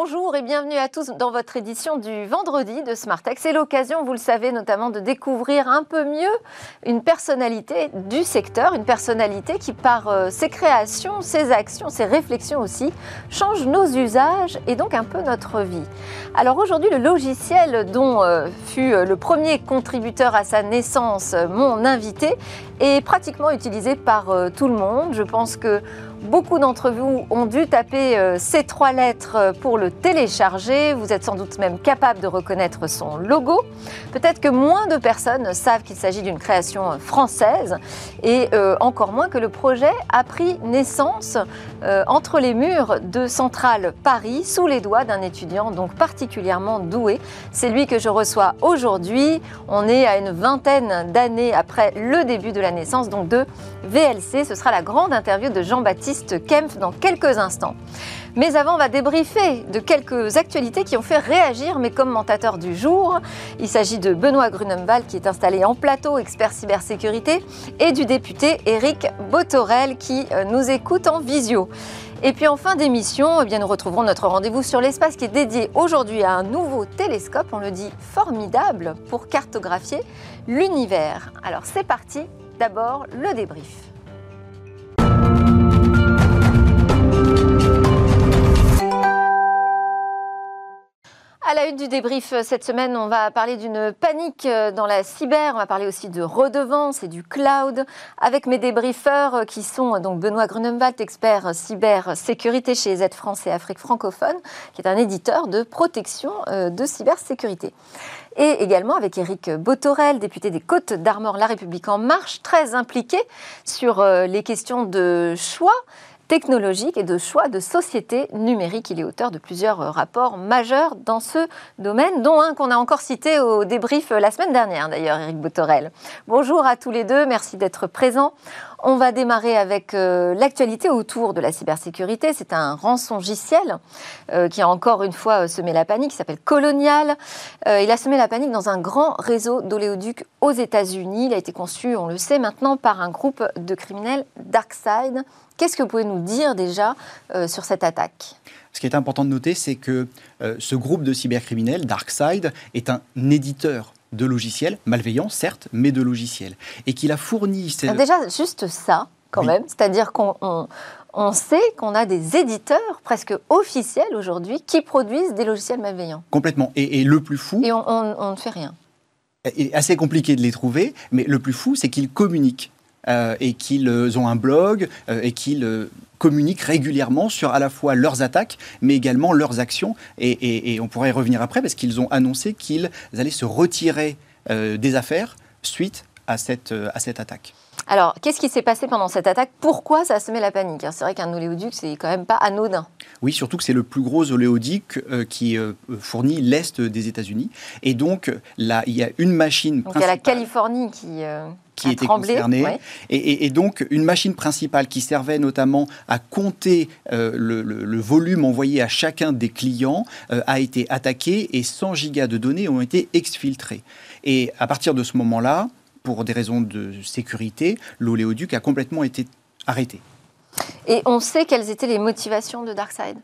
Bonjour et bienvenue à tous dans votre édition du vendredi de Smartech. C'est l'occasion, vous le savez, notamment de découvrir un peu mieux une personnalité du secteur, une personnalité qui, par euh, ses créations, ses actions, ses réflexions aussi, change nos usages et donc un peu notre vie. Alors aujourd'hui, le logiciel dont euh, fut euh, le premier contributeur à sa naissance, mon invité, est pratiquement utilisé par tout le monde. Je pense que Beaucoup d'entre vous ont dû taper euh, ces trois lettres euh, pour le télécharger. Vous êtes sans doute même capable de reconnaître son logo. Peut-être que moins de personnes savent qu'il s'agit d'une création euh, française et encore moins que le projet a pris naissance entre les murs de Centrale Paris sous les doigts d'un étudiant donc particulièrement doué. C'est lui que je reçois aujourd'hui. On est à une vingtaine d'années après le début de la naissance donc de VLC. Ce sera la grande interview de Jean-Baptiste Kempf dans quelques instants. Mais avant, on va débriefer de quelques actualités qui ont fait réagir mes commentateurs du jour. Il s'agit de Benoît Grunemwald qui est installé en plateau, expert cybersécurité, et du député Éric Botorel qui euh, nous écoute en visio. Et puis en fin d'émission, eh nous retrouverons notre rendez-vous sur l'espace qui est dédié aujourd'hui à un nouveau télescope, on le dit formidable, pour cartographier l'univers. Alors c'est parti, d'abord le débrief. À la une du débrief euh, cette semaine, on va parler d'une panique euh, dans la cyber, on va parler aussi de redevance et du cloud, avec mes débriefeurs euh, qui sont donc Benoît Grunemwald, expert cybersécurité chez Z France et Afrique francophone, qui est un éditeur de protection de cybersécurité. Et également avec Éric Botorel, député des Côtes d'Armor La République en marche, très impliqué sur les questions de choix technologique et de choix de société numérique. Il est auteur de plusieurs rapports majeurs dans ce domaine, dont un qu'on a encore cité au débrief la semaine dernière d'ailleurs, Eric Boutorel. Bonjour à tous les deux, merci d'être présents. On va démarrer avec euh, l'actualité autour de la cybersécurité. C'est un rançongiciel euh, qui a encore une fois euh, semé la panique, qui s'appelle Colonial. il a semé la panique dans un grand réseau d'oléoducs aux États-Unis. Il a été conçu, on le sait maintenant, par un groupe de criminels DarkSide Qu'est-ce que vous pouvez nous dire déjà euh, sur cette attaque? Ce qui est important de noter, c'est que euh, ce groupe de cybercriminels, DarkSide, est un éditeur de logiciels, malveillants certes, mais de logiciels. Et qu'il a fourni... Ces... Déjà, juste ça, quand même. C'est-à-dire qu'on sait qu'on a des éditeurs presque officiels aujourd'hui qui produisent des logiciels malveillants. Complètement. Et, le plus fou... Et on, ne fait rien. C'est assez compliqué de les trouver, mais le plus fou, c'est qu'ils communiquent euh, et qu'ils ont un blog euh, et qu'ils euh, communiquent régulièrement sur à la fois leurs attaques, mais également leurs actions. Et, on pourrait y revenir après parce qu'ils ont annoncé qu'ils allaient se retirer des affaires suite à cette, à cette attaque. Alors, qu'est-ce qui s'est passé pendant cette attaque? Pourquoi ça a semé la panique C'est vrai qu'un oléoduc, c'est quand même pas anodin. Oui, surtout que c'est le plus gros oléoduc qui fournit l'Est des États-Unis. Et donc, là, il y a une machine. Donc, il y a la Californie qui qui était concernée. Et, donc, une machine principale qui servait notamment à compter euh, le, volume envoyé à chacun des clients euh, a été attaquée et 100 gigas de données ont été exfiltrées. Et à partir de ce moment-là, pour des raisons de sécurité, l'oléoduc a complètement été arrêté. Et on sait quelles étaient les motivations de DarkSide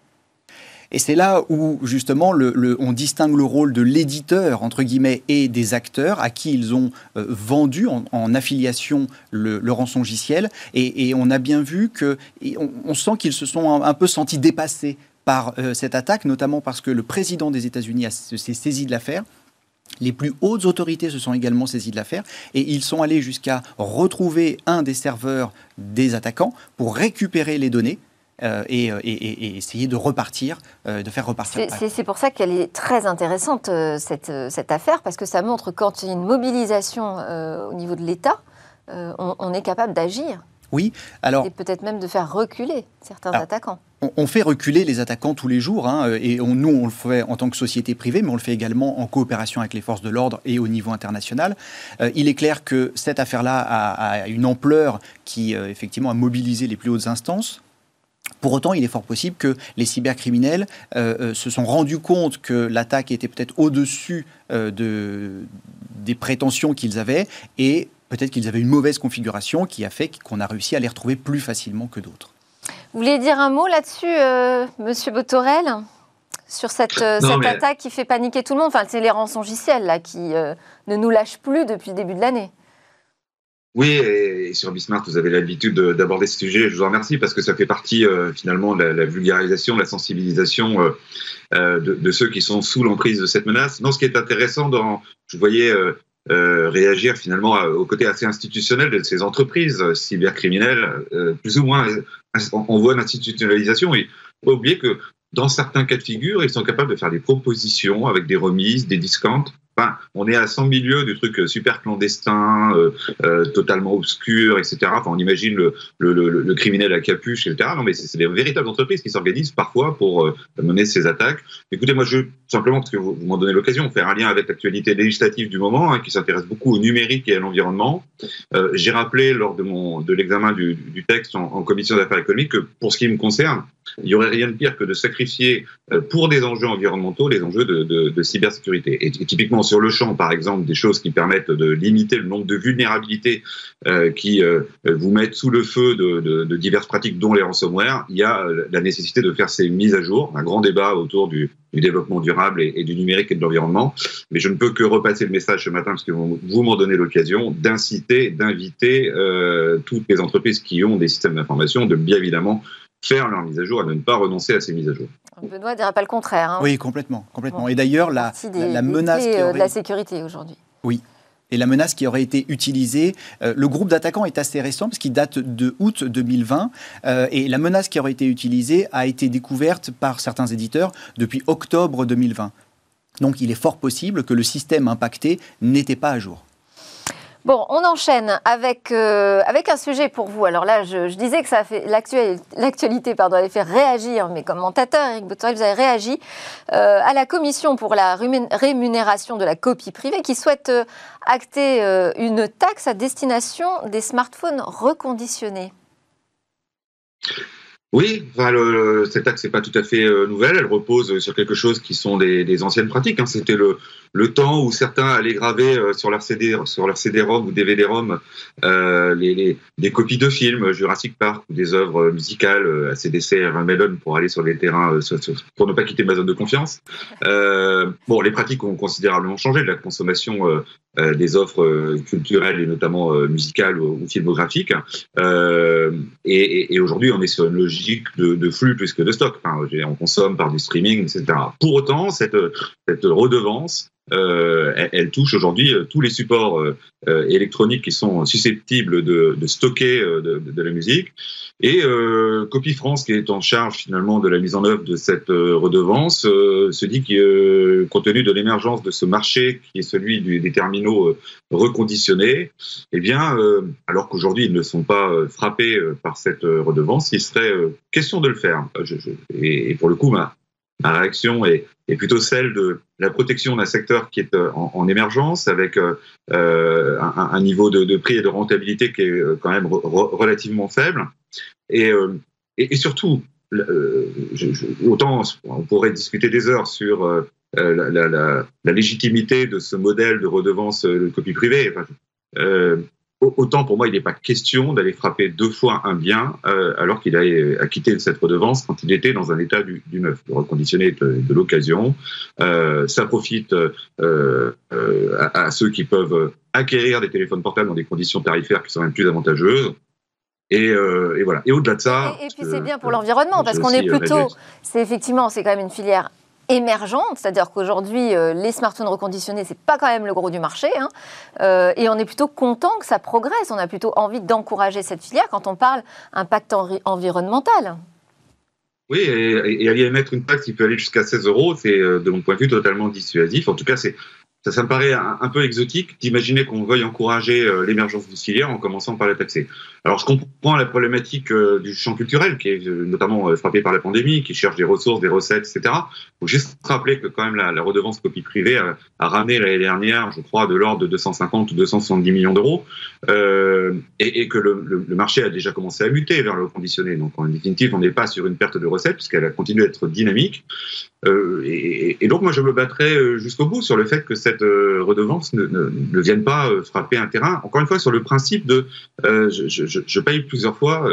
et c'est là où, justement, on distingue le rôle de l'éditeur, entre guillemets, et des acteurs à qui ils ont euh, vendu en, affiliation le, le rançongiciel. Et, on a bien vu que, on, sent qu'ils se sont un, peu sentis dépassés par euh, cette attaque, notamment parce que le président des États-Unis s'est saisi de l'affaire. Les plus hautes autorités se sont également saisies de l'affaire et ils sont allés jusqu'à retrouver un des serveurs des attaquants pour récupérer les données euh, euh, et, essayer de repartir, euh, de faire repartir. C'est pour ça qu'elle est très intéressante, cette, cette, affaire, parce que ça montre quand il y a une mobilisation au niveau de l'État, on, est capable d'agir. Oui, alors. Et peut-être même de faire reculer certains attaquants. On, fait reculer les attaquants tous les jours, hein, et nous, on le fait en tant que société privée, mais on le fait également en coopération avec les forces de l'ordre et au niveau international. il est clair que cette affaire-là a, a, une ampleur qui, effectivement, a mobilisé les plus hautes instances. Pour autant, il est fort possible que les cybercriminels euh, euh, se sont rendus compte que l'attaque était peut-être au-dessus euh, de, des prétentions qu'ils avaient et peut-être qu'ils avaient une mauvaise configuration qui a fait qu'on a réussi à les retrouver plus facilement que d'autres. Vous voulez dire un mot là-dessus, Monsieur Botorel sur cette, attaque qui fait paniquer tout le monde? Enfin, c'est les rançongiciels là qui ne nous lâchent plus depuis le début de l'année. Oui, et sur Bismarck, vous avez l'habitude d'aborder ce sujet. Je vous en remercie parce que ça fait partie finalement de la, vulgarisation, de la sensibilisation de, de, ceux qui sont sous l'emprise de cette menace. Non, ce qui est intéressant, dans, je voyais euh, réagir finalement au côté assez institutionnel de ces entreprises euh, cybercriminelles, euh, plus ou moins on voit l'institutionnalisation. Et faut pas oublier que dans certains cas de figure, ils sont capables de faire des propositions avec des remises, des discounts On est à 100 milieux du truc super clandestin, euh, euh, totalement obscur, etc. Enfin, on imagine le, criminel à capuche, etc. Non, mais c'est des véritables entreprises qui s'organisent parfois pour euh, mener ces attaques. Écoutez, moi, je simplement parce que vous, m'en donnez l'occasion, faire un lien avec l'actualité législative du moment, hein, qui s'intéresse beaucoup au numérique et à l'environnement. Euh, J'ai rappelé lors de l'examen du, texte en, en commission d'affaires économiques que, pour ce qui me concerne, il n'y aurait rien de pire que de sacrifier euh, pour des enjeux environnementaux les enjeux de, cybersécurité. Et, typiquement sur le champ, par exemple, des choses qui permettent de limiter le nombre de vulnérabilités euh, qui euh, vous mettent sous le feu de, diverses pratiques, dont les ransomware, il y a euh, la nécessité de faire ces mises à jour. Un grand débat autour du, développement durable et, du numérique et de l'environnement. Mais je ne peux que repasser le message ce matin, parce que vous, m'en donnez l'occasion, d'inciter, d'inviter toutes les entreprises qui ont des systèmes d'information de bien évidemment faire leur mise à jour et de ne pas renoncer à ces mises à jour. Benoît ne dirait pas le contraire. Hein. Oui, complètement. complètement. Et d'ailleurs, la, la, menace. Euh, de la sécurité aujourd'hui. Oui. Et la menace qui aurait été utilisée, euh, le groupe d'attaquants est assez récent parce qu'il date de août 2020. Euh, et la menace qui aurait été utilisée a été découverte par certains éditeurs depuis octobre 2020. Donc il est fort possible que le système impacté n'était pas à jour. Bon, on enchaîne avec, euh, avec un sujet pour vous. Alors là, je, disais que ça fait l'actualité pardon, avait fait réagir mes commentateurs. Eric Boutorel, vous avez réagi euh, à la commission pour la rémunération de la copie privée qui souhaite euh, acter une taxe à destination des smartphones reconditionnés. Oui, cette taxe n'est pas tout à fait nouvelle. Elle repose sur quelque chose qui sont des, anciennes pratiques. Hein. C'était le, le temps où certains allaient graver euh, sur leur CD, sur leur CD-ROM ou DVD-ROM euh, les, des copies de films Jurassic Park ou des œuvres musicales euh, ACDC, Melon pour aller sur les terrains euh, pour ne pas quitter ma zone de confiance. Euh, bon, les pratiques ont considérablement changé de la consommation euh, des offres culturelles et notamment musicales ou, ou filmographiques. et, et, aujourd'hui, on est sur une logique de, flux plus que de stock. On consomme par du streaming, etc. Pour autant, cette redevance euh, elle, touche aujourd'hui euh, tous les supports euh, électroniques qui sont susceptibles de, stocker de, la musique. Et Copy France, qui est en charge finalement de la mise en œuvre de cette redevance, se dit que compte tenu de l'émergence de ce marché qui est celui des terminaux reconditionnés, eh bien, alors qu'aujourd'hui ils ne sont pas frappés par cette redevance, il serait question de le faire. Et, et, pour le coup, ma, ma réaction est, plutôt celle de la protection d'un secteur qui est euh, en, en émergence, avec euh, euh, un, niveau de, prix et de rentabilité qui est quand même re, relativement faible. Et, surtout, autant on pourrait discuter des heures sur la, légitimité de ce modèle de redevance de copie privée. Autant pour moi, il n'est pas question d'aller frapper deux fois un bien euh, alors qu'il a acquitté cette redevance quand il était dans un état du, du neuf. Le reconditionné de, de l'occasion. Euh, ça profite euh, euh, à, à, ceux qui peuvent acquérir des téléphones portables dans des conditions tarifaires qui sont même plus avantageuses. Et, euh, et, voilà. Et au-delà de ça. Et, et puis c'est bien pour l'environnement parce qu'on est plutôt. C'est effectivement, c'est quand même une filière émergente, c'est-à-dire qu'aujourd'hui, euh, les smartphones reconditionnés, c'est pas quand même le gros du marché, hein, euh, et on est plutôt content que ça progresse. On a plutôt envie d'encourager cette filière quand on parle impact envi environnemental. Oui, et, et, aller émettre une taxe qui peut aller jusqu'à 16 euros, c'est euh, de mon point de vue totalement dissuasif. En tout cas, c'est ça, ça me paraît un, peu exotique d'imaginer qu'on veuille encourager euh, l'émergence d'une filière en commençant par la taxer. Alors, je comprends la problématique euh, du champ culturel, qui est euh, notamment frappé par la pandémie, qui cherche des ressources, des recettes, etc. Il faut juste rappeler que quand même la, la redevance copie privée a, ramené l'année dernière, je crois, de l'ordre de 250 ou 270 millions d'euros, euh, et, que le, marché a déjà commencé à muter vers le conditionné. Donc, en définitive, on n'est pas sur une perte de recettes, puisqu'elle a continué à être dynamique. Euh, et, donc, moi, je me battrai jusqu'au bout sur le fait que cette euh, redevance ne, ne, ne, vienne pas euh, frapper un terrain. Encore une fois, sur le principe de euh, je, paye plusieurs fois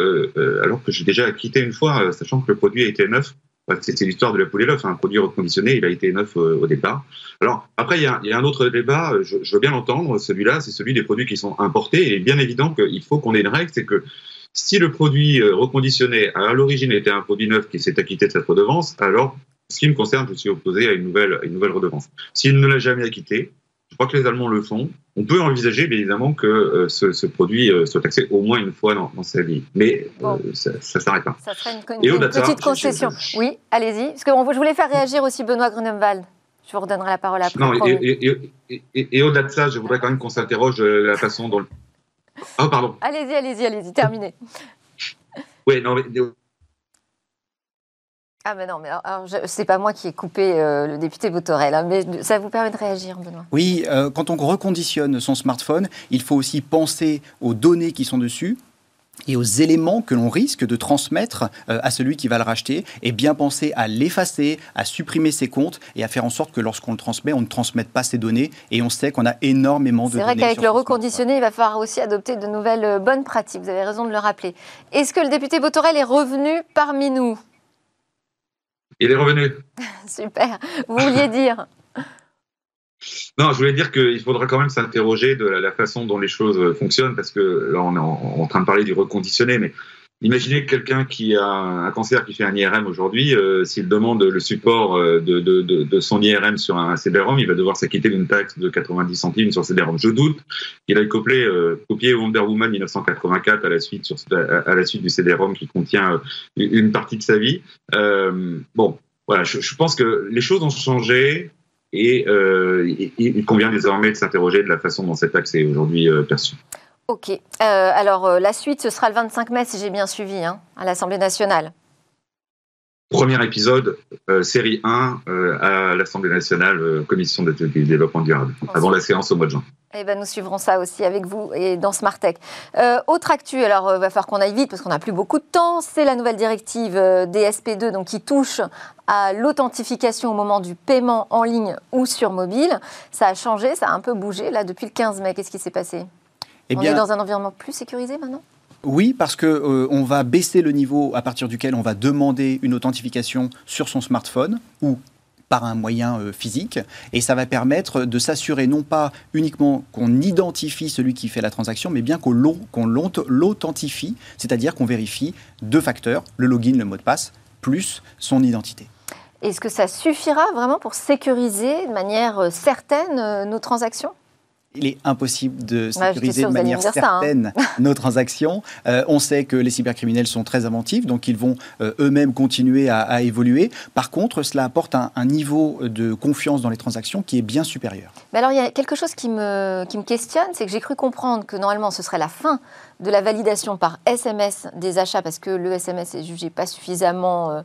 alors que j'ai déjà acquitté une fois, sachant que le produit a été neuf c'est l'histoire de la poule et l'œuf. Un produit reconditionné, il a été neuf au départ. Alors après, il y, a, un autre débat, je, veux bien l'entendre, celui-là, c'est celui des produits qui sont importés. Et il est bien évident qu'il faut qu'on ait une règle, c'est que si le produit reconditionné à l'origine était un produit neuf qui s'est acquitté de cette redevance, alors, ce qui me concerne, je suis opposé à une nouvelle, une nouvelle redevance. S'il ne l'a jamais acquitté, je crois que les Allemands le font. On peut envisager, bien évidemment, que euh, ce, produit euh, soit taxé au moins une fois dans, sa vie. Mais euh, ça, s'arrête là. Ça serait une, petite concession. Oui, allez-y. Parce que je voulais faire réagir aussi Benoît Grunemwald. Je vous redonnerai la parole après. Non, et, au-delà de ça, je voudrais quand même qu'on s'interroge la façon dont. Oh, pardon. Allez-y, allez-y, allez-y, terminez. oui, non, mais ah mais non, mais alors, c'est pas moi qui ai coupé euh, le député Botorel, hein, mais ça vous permet de réagir, Benoît. Oui, euh, quand on reconditionne son smartphone, il faut aussi penser aux données qui sont dessus, et aux éléments que l'on risque de transmettre euh, à celui qui va le racheter et bien penser à l'effacer, à supprimer ses comptes et à faire en sorte que lorsqu'on le transmet, on ne transmette pas ces données et on sait qu'on a énormément de données. C'est vrai qu'avec le reconditionné, il va falloir aussi adopter de nouvelles bonnes pratiques. Vous avez raison de le rappeler. Est-ce que le député Botorel est revenu parmi nous? Il est revenu. Super. Vous vouliez dire non, je voulais dire qu'il faudra quand même s'interroger de la façon dont les choses fonctionnent, parce que là, on est en, train de parler du reconditionné, mais Imaginez quelqu'un qui a un cancer qui fait un IRM aujourd'hui, euh, s'il demande le support euh, de, de, son IRM sur un CD-ROM, il va devoir s'acquitter d'une taxe de 90 centimes sur CD-ROM. Je doute qu'il ait copié, euh, Wonder Woman 1984 à la suite, sur, à, la suite du CD-ROM qui contient une partie de sa vie. bon, voilà, je, je, pense que les choses ont changé et il convient désormais de s'interroger de la façon dont cette taxe est aujourd'hui perçue. Ok. Euh, alors, euh, la suite, ce sera le 25 mai, si j'ai bien suivi, hein, à l'Assemblée nationale. Premier épisode, euh, série 1, à l'Assemblée nationale, commission de développement durable, avant la séance au mois de juin. Eh ben, nous suivrons ça aussi avec vous et dans Smartech. autre actu, alors il va falloir qu'on aille vite parce qu'on n'a plus beaucoup de temps, c'est la nouvelle directive DSP2 donc, qui touche à l'authentification au moment du paiement en ligne ou sur mobile. Ça a changé, ça a un peu bougé là depuis le 15 mai. Qu'est-ce qui s'est passé? Eh on est dans un environnement plus sécurisé maintenant? Oui, parce que euh, on va baisser le niveau à partir duquel on va demander une authentification sur son smartphone ou par un moyen euh, physique, et ça va permettre de s'assurer non pas uniquement qu'on identifie celui qui fait la transaction, mais bien qu'on l'authentifie, c'est-à-dire qu'on vérifie deux facteurs, le login, le mot de passe, plus son identité. Est-ce que ça suffira vraiment pour sécuriser de manière euh, certaine nos transactions? Il est impossible de sécuriser de manière hein. certaine nos transactions. Euh, on sait que les cybercriminels sont très inventifs, donc ils vont euh, eux-mêmes continuer à, évoluer. Par contre, cela apporte un, niveau de confiance dans les transactions qui est bien supérieur. Mais alors, il y a quelque chose qui me, qui me questionne, c'est que j'ai cru comprendre que normalement, ce serait la fin de la validation par SMS des achats, parce que le SMS est jugé pas suffisamment... Euh, euh,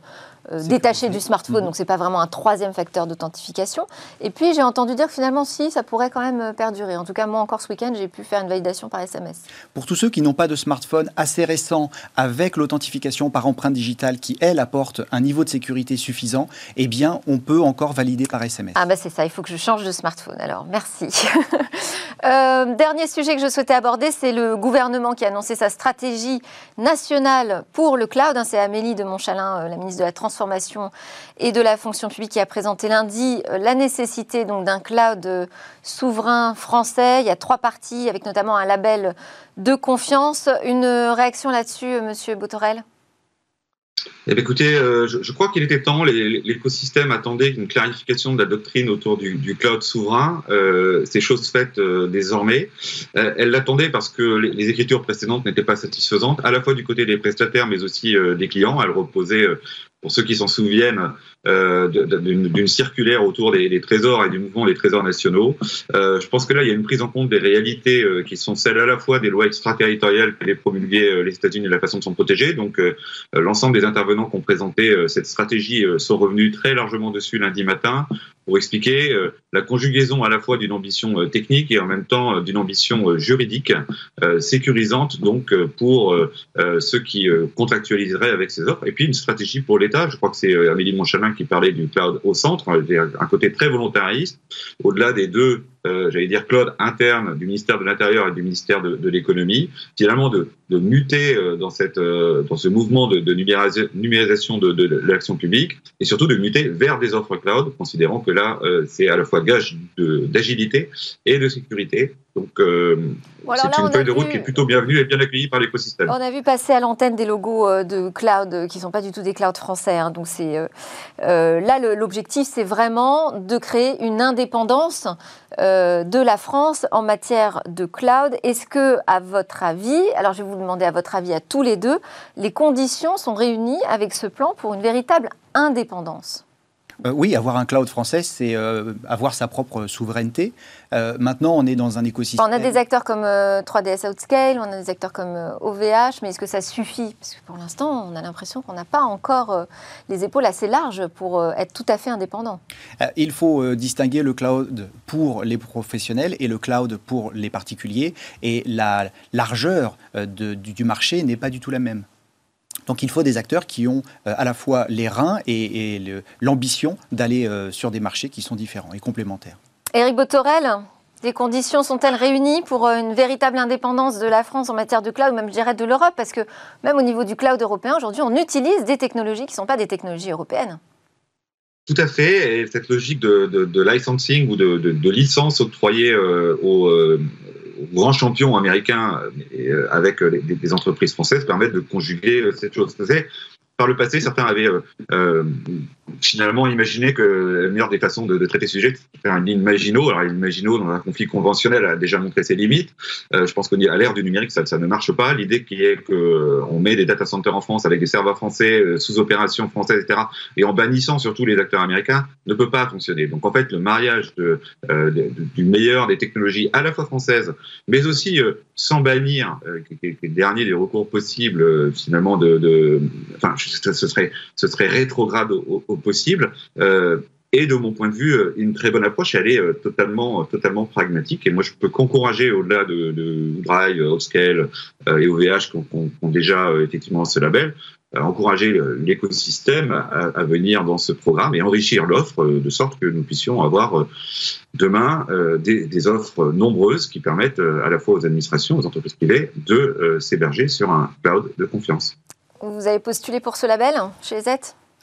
détaché du smartphone, mhm. donc c'est pas vraiment un troisième facteur d'authentification. Et puis j'ai entendu dire que finalement si, ça pourrait quand même euh, perdurer. En tout cas, moi encore ce week-end, j'ai pu faire une validation par SMS. Pour tous ceux qui n'ont pas de smartphone assez récent avec l'authentification par empreinte digitale qui, elle, apporte un niveau de sécurité suffisant, eh bien on peut encore valider par SMS. Ah bah c'est ça, il faut que je change de smartphone. Alors merci. Euh, dernier sujet que je souhaitais aborder, c'est le gouvernement qui a annoncé sa stratégie nationale pour le cloud. Hein, c'est Amélie de Montchalin, la ministre de la Transformation transformation et de la fonction publique qui a présenté lundi euh, la nécessité donc d'un cloud euh, souverain français. Il y a trois parties avec notamment un label de confiance. Une réaction là-dessus, euh, Monsieur Botorel? Eh écoutez, je, crois qu'il était temps. L'écosystème attendait une clarification de la doctrine autour du, cloud souverain. Euh, ces choses faites désormais. elle l'attendait parce que les, écritures précédentes n'étaient pas satisfaisantes, à la fois du côté des prestataires, mais aussi des clients. Elles reposaient pour ceux qui s'en souviennent, euh, d'une circulaire autour des, trésors et du mouvement des trésors nationaux. Euh, je pense que là, il y a une prise en compte des réalités euh, qui sont celles à la fois des lois extraterritoriales que les promulguées les États-Unis et la façon de s'en protéger. Donc, l'ensemble des intervenants qui ont présenté cette stratégie sont revenus très largement dessus lundi matin pour expliquer la conjugaison à la fois d'une ambition technique et en même temps d'une ambition juridique sécurisante donc pour ceux qui contractualiseraient avec ces offres. Et puis une stratégie pour l'État. Je crois que c'est Amélie Monchalin qui parlait du cloud au centre, un côté très volontariste, au-delà des deux euh, j'allais dire cloud interne du ministère de l'Intérieur et du ministère de, l'économie, finalement de, muter euh, euh, dans ce mouvement de, de numérisation de, de, l'action publique et surtout de muter vers des offres cloud, considérant que là c'est à la fois gage d'agilité et de sécurité. Donc c'est une feuille de route qui est plutôt bienvenue et bien accueillie par l'écosystème. On a vu passer à l'antenne des logos de cloud qui ne sont pas du tout des clouds français. Hein, donc c'est là l'objectif c'est vraiment de créer une indépendance euh, de la France en matière de cloud. Est-ce que, à votre avis, alors je vais vous demander à votre avis à tous les deux, les conditions sont réunies avec ce plan pour une véritable indépendance? Euh, oui, avoir un cloud français, c'est euh, avoir sa propre souveraineté. Euh, maintenant, on est dans un écosystème. On a des acteurs comme 3DS Outscale, on a des acteurs comme OVH, mais est-ce que ça suffit? Parce que pour l'instant, on a l'impression qu'on n'a pas encore les épaules assez larges pour être tout à fait indépendant. il faut distinguer le cloud pour les professionnels et le cloud pour les particuliers. Et la largeur du marché n'est pas du tout la même. Donc il faut des acteurs qui ont euh, à la fois les reins et, l'ambition d'aller euh, sur des marchés qui sont différents et complémentaires. Éric Botorel, les conditions sont-elles réunies pour euh, une véritable indépendance de la France en matière de cloud, même je dirais de l'Europe? Parce que même au niveau du cloud européen, aujourd'hui, on utilise des technologies qui ne sont pas des technologies européennes. Tout à fait. Et cette logique de, licensing ou de, licence octroyée aux, grands champions américains euh, avec euh, des entreprises françaises permettent de conjuguer euh, cette chose. Par le passé, certains avaient finalement imaginer que la meilleure des façons de, de traiter ce sujet, c'est faire un ligne Maginot. Alors, une Maginot, dans un conflit conventionnel, a déjà montré ses limites. Euh, je pense qu'à l'ère du numérique, ça, ne marche pas. L'idée qui est qu'on euh, met des data centers en France avec des serveurs français, euh, sous opération française, etc., et en bannissant surtout les acteurs américains, ne peut pas fonctionner. Donc, en fait, le mariage de, euh, du meilleur des technologies à la fois françaises, mais aussi sans bannir, qui est le dernier des recours possibles, finalement, de, de, enfin, ce serait, rétrograde au, possible. Euh, et de mon point de vue, euh, une très bonne approche, elle est euh, totalement, totalement pragmatique. Et moi, je peux qu'encourager, au-delà de, de Drive, et OVH qui ont, déjà effectivement ce label, encourager l'écosystème à, venir dans ce programme et enrichir l'offre de sorte que nous puissions avoir demain des, offres nombreuses qui permettent à la fois aux administrations, aux entreprises privées de s'héberger sur un cloud de confiance. Vous avez postulé pour ce label chez Z?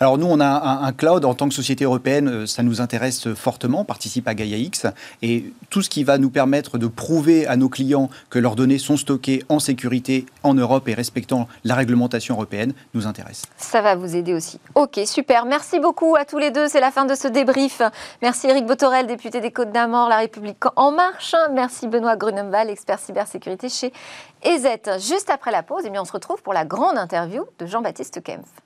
Alors nous, on a un, cloud en tant que société européenne, euh, ça nous intéresse fortement, on participe à Gaia X, et tout ce qui va nous permettre de prouver à nos clients que leurs données sont stockées en sécurité en Europe et respectant la réglementation européenne nous intéresse. Ça va vous aider aussi. Ok, super. Merci beaucoup à tous les deux. C'est la fin de ce débrief. Merci Eric Botorel, député des Côtes d'Armor, La République En Marche. Merci Benoît Grunemval, expert cybersécurité chez EZ. Juste après la pause, eh on se retrouve pour la grande interview de Jean-Baptiste Kempf.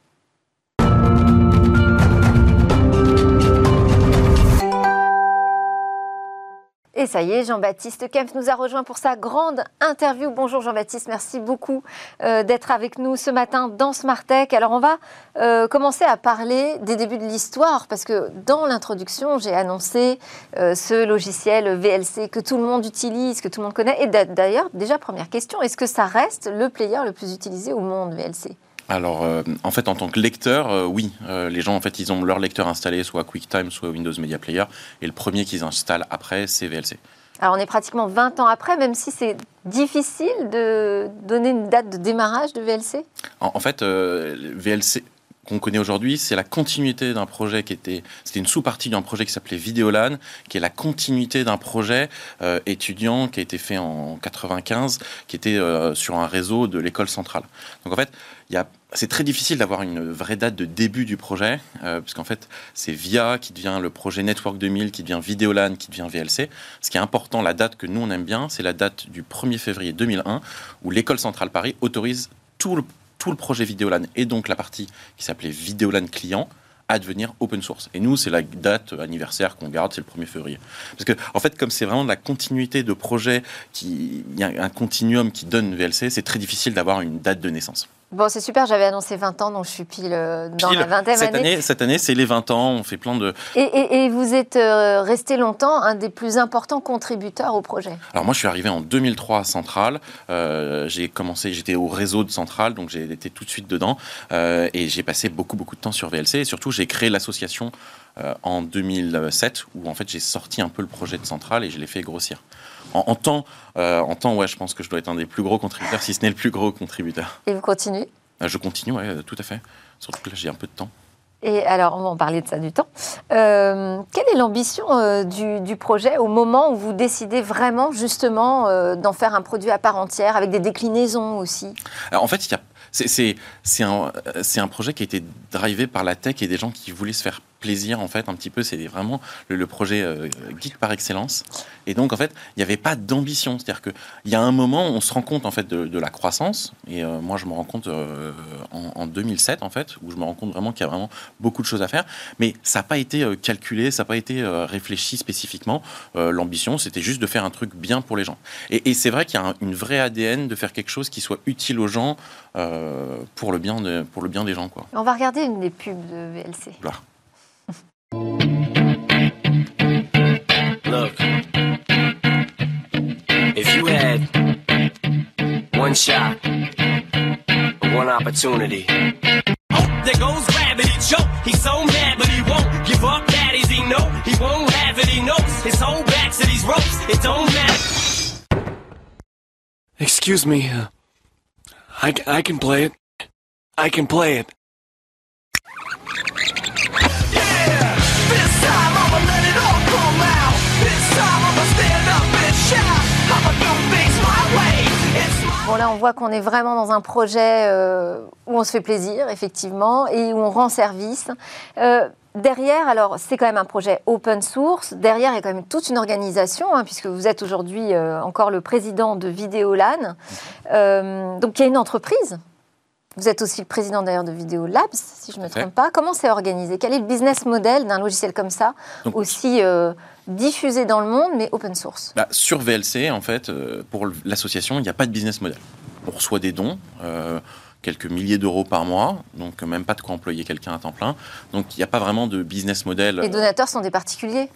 Et ça y est, Jean-Baptiste Kempf nous a rejoint pour sa grande interview. Bonjour Jean-Baptiste, merci beaucoup euh, d'être avec nous ce matin dans Smart Tech. Alors on va euh, commencer à parler des débuts de l'histoire parce que dans l'introduction, j'ai annoncé euh, ce logiciel VLC que tout le monde utilise, que tout le monde connaît. Et d'ailleurs, déjà première question, est-ce que ça reste le player le plus utilisé au monde VLC alors, euh, en fait, en tant que lecteur, euh, oui, euh, les gens, en fait, ils ont leur lecteur installé soit QuickTime, soit Windows Media Player, et le premier qu'ils installent après, c'est VLC. Alors, on est pratiquement 20 ans après, même si c'est difficile de donner une date de démarrage de VLC En, fait, VLC, qu'on connaît aujourd'hui, c'est la continuité d'un projet qui était, c'était une sous-partie d'un projet qui s'appelait Videolan, qui est la continuité d'un projet étudiant qui a été fait en 95, qui était sur un réseau de l'école centrale. Donc en fait, il c'est très difficile d'avoir une vraie date de début du projet, euh, puisqu'en fait, c'est VIA qui devient le projet Network 2000, qui devient Videolan, qui devient VLC. Ce qui est important, la date que nous, on aime bien, c'est la date du 1er février 2001, où l'École centrale Paris autorise tout le, tout le projet Videolan, et donc la partie qui s'appelait Videolan client, à devenir open source. Et nous, c'est la date anniversaire qu'on garde, c'est le 1er février. Parce que, en fait, comme c'est vraiment de la continuité de projet, qui, il y a un continuum qui donne VLC, c'est très difficile d'avoir une date de naissance. Bon, c'est super, j'avais annoncé 20 ans, donc je suis pile euh, dans la vingtaine cette année. Cette année, c'est les 20 ans, on fait plein de... Et, vous êtes euh, resté longtemps un des plus importants contributeurs au projet. Alors moi, je suis arrivé en 2003 à Centrale, euh, j'ai commencé, j'étais au réseau de Centrale, donc j'ai été tout de suite dedans, et j'ai passé beaucoup, beaucoup de temps sur VLC, et surtout j'ai créé l'association en 2007, où en fait j'ai sorti un peu le projet de Centrale et je l'ai fait grossir en, temps, euh, en temps, ouais, je pense que je dois être un des plus gros contributeurs, si ce n'est le plus gros contributeur. Et vous continuez euh, Je continue, ouais, tout à fait. Surtout que là, j'ai un peu de temps. Et alors, on va en parler de ça du temps. Euh, quelle est l'ambition du, projet au moment où vous décidez vraiment, justement, d'en faire un produit à part entière, avec des déclinaisons aussi? En fait, c'est un, un, projet qui a été drivé par la tech et des gens qui voulaient se faire plaisir en fait un petit peu c'est vraiment le, projet euh, geek par excellence. Et donc en fait il n'y avait pas d'ambition. C'est à dire que il y a un moment on se rend compte en fait de, la croissance. Et euh, moi je me rends compte euh, en, 2007 en fait où je me rends compte vraiment qu'il y a vraiment beaucoup de choses à faire. Mais ça n'a pas été calculé ça n'a pas été réfléchi spécifiquement. L'ambition c'était juste de faire un truc bien pour les gens. Et, c'est vrai qu'il y a une vraie ADN de faire quelque chose qui soit utile aux gens pour le bien de, pour le bien des gens quoi. On va regarder une des pubs de VLC Look, if you had one shot, one opportunity. Oh, there goes gravity choke. He's so mad, but he won't give up. Daddies, he know he won't have it. He knows his whole back to these ropes. It don't matter. Excuse me. Uh, I I can play it. I can play it. Là, on voit qu'on est vraiment dans un projet euh, où on se fait plaisir, effectivement, et où on rend service. Euh, derrière, alors c'est quand même un projet open source. Derrière, il y a quand même toute une organisation, hein, puisque vous êtes aujourd'hui euh, encore le président de Vidéolan. donc il y a une entreprise. Vous êtes aussi le président d'ailleurs de Vidéo Labs, si je ne me trompe pas. Comment c'est organisé? Quel est le business model d'un logiciel comme ça, aussi diffusé dans le monde, mais open source bah, Sur VLC, en fait, euh, pour l'association, il n'y a pas de business model. On reçoit des dons, euh, quelques milliers d'euros par mois, donc même pas de quoi employer quelqu'un à temps plein. Donc il n'y a pas vraiment de business model. Les donateurs sont des particuliers